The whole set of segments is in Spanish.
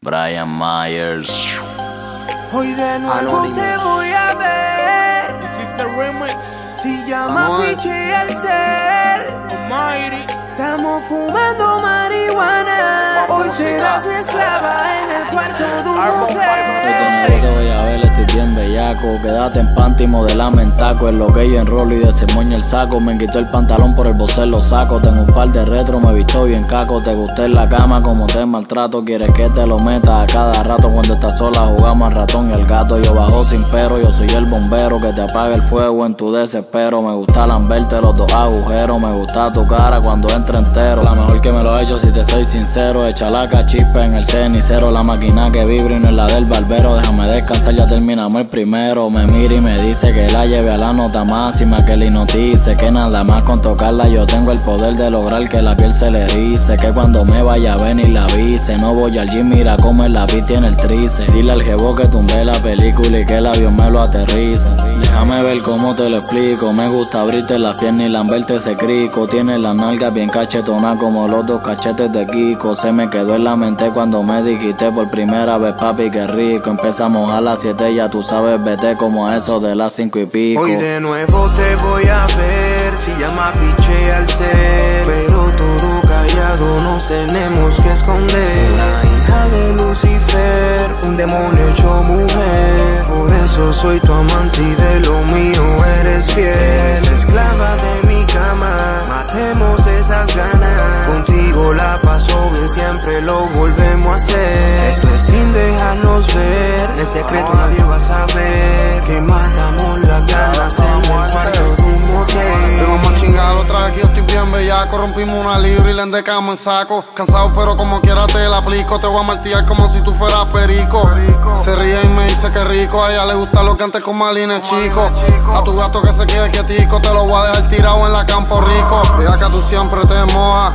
Brian Myers. Hoy de nuevo te voy a ver. This is the remix. Si llama Piche al ser. Almighty. Estamos fumando marihuana. Hoy serás mi esclava en el cuarto de un Quédate en panty, modelame en taco. Lo que yo enrolo y desemoño el saco. Me quitó el pantalón por el bocel lo saco. Tengo un par de retro, me visto bien caco. Te gusté en la cama como te maltrato. Quieres que te lo meta a cada rato. Cuando estás sola jugamos al ratón y el gato. Yo bajo sin pero, yo soy el bombero que te apaga el fuego en tu desespero. Me gusta lamberte los dos agujeros. Me gusta tu cara cuando entra entero. La mejor que me lo he hecho si te soy sincero. Echa la cachispa en el cenicero. La máquina que vibra y no es la del barbero. Déjame descansar, ya terminamos el primero. Me mira y me dice que la lleve a la nota máxima. Que le hipnotice. Que nada más con tocarla yo tengo el poder de lograr que la piel se le erice. Que cuando me vaya a venir la avise. No voy al gym, mira cómo el lápiz tiene el trice. Dile al jevo que tumbe la película y que el avión me lo aterrice. Déjame ver cómo te lo explico. Me gusta abrirte las piernas y lamberte ese crico. Tiene la nalga bien cachetona como los dos cachetes de Kiko. Se me quedó en la mente cuando me dijiste por primera vez, papi, qué rico. Empezamos a las 7, ya tú sabes, vete como a eso de las 5 y pico. Hoy de nuevo te voy a ver. Si llama Piche al ser. Pero todo callado nos tenemos que esconder. La hija de Lucifer, un demonio hecho mujer. Soy tu amante y de lo mío eres fiel. Esclava de mi cama, matemos esas ganas. Contigo la paso bien, siempre lo volvemos a hacer. Esto es sin dejarnos ver. En secreto bellaco Rompimos una libra y le endecamos en saco. Cansado pero como quiera te la aplico. Te voy a martillar como si tú fueras perico. Se ríe y me dice que rico. A ella le gusta lo que antes con Malines chico. A tu gato que se quede quietico Te lo voy a dejar tirado en la campo rico. Vea que tú siempre te mojas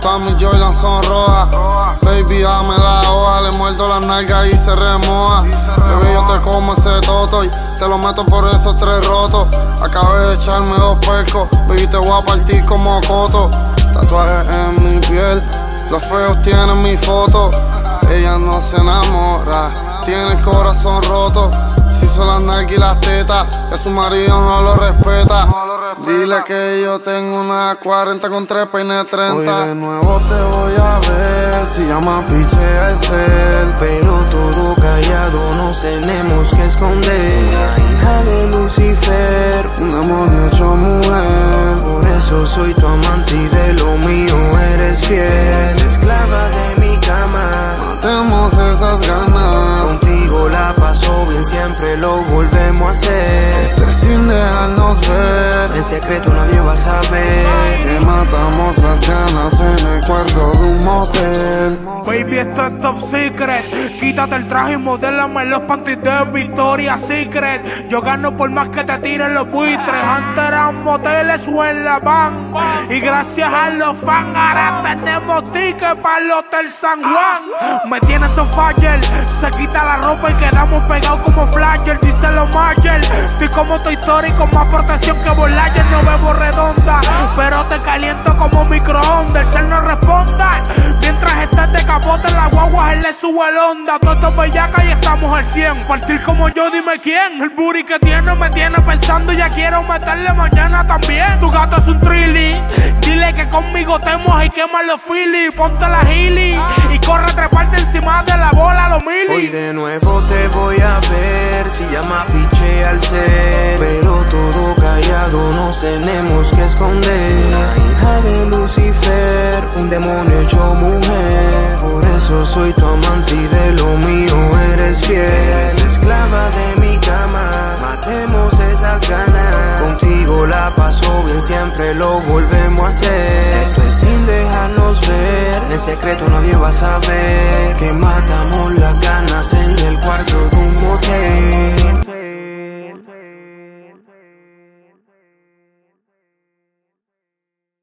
Todas mis Jordan son rojas. Baby dame la hoja. Le muerdo las nalgas y se remoja yo te como ese toto y te lo meto por esos tres rotos. Acabé de echarme dos percos Baby te voy a partir como coto. Tatuajes en mi piel Los feos tienen mi foto. Ella no se enamora Tiene el corazón roto Son las nalgas y las tetas Que su marido no lo respeta. Dile que yo tengo una 40 con tres peines 30 Hoy de nuevo te voy a ver Si llama piche al ser Pero todo callado nos tenemos que esconder. La hija de Lucifer, Un demonio hecho mujer por eso soy tu amante siempre lo volvemos a hacer. Es sin dejarnos ver En secreto nadie va a saber. Que matamos las ganas en el Baby, esto es top secret. Quítate el traje y modélame los panties de Victoria Secret. Yo gano por más que te tiren los buitres. Antes eran moteles o en la van. Y gracias a los fans, ahora tenemos tickets para el Hotel San Juan. Me tienes on fire. Se quita la ropa y quedamos pegados como flasher. Dice los Mayer. Estoy como tu historia con más protección que Volayer. No bebo redonda, pero te caliento como microondas. El cel no up on that. Estés de capote en la guagua, él le sube el onda. Todo esto es bellaca y estamos al 100. Partir como yo, dime quién. El booty que tiene me tiene pensando. Ya quiero meterle mañana también. Tu gato es un trilly. Dile que conmigo te mojas y quema los philly. Ponte la gili y corre a treparte encima de la bola, los Hoy mili. de nuevo te voy a ver. Si llama Piche al ser. Pero todo callado nos tenemos que esconder. La hija de Lucifer, un demonio hecho mujer. Lo volvemos a hacer. Esto es sin dejarnos ver. En secreto nadie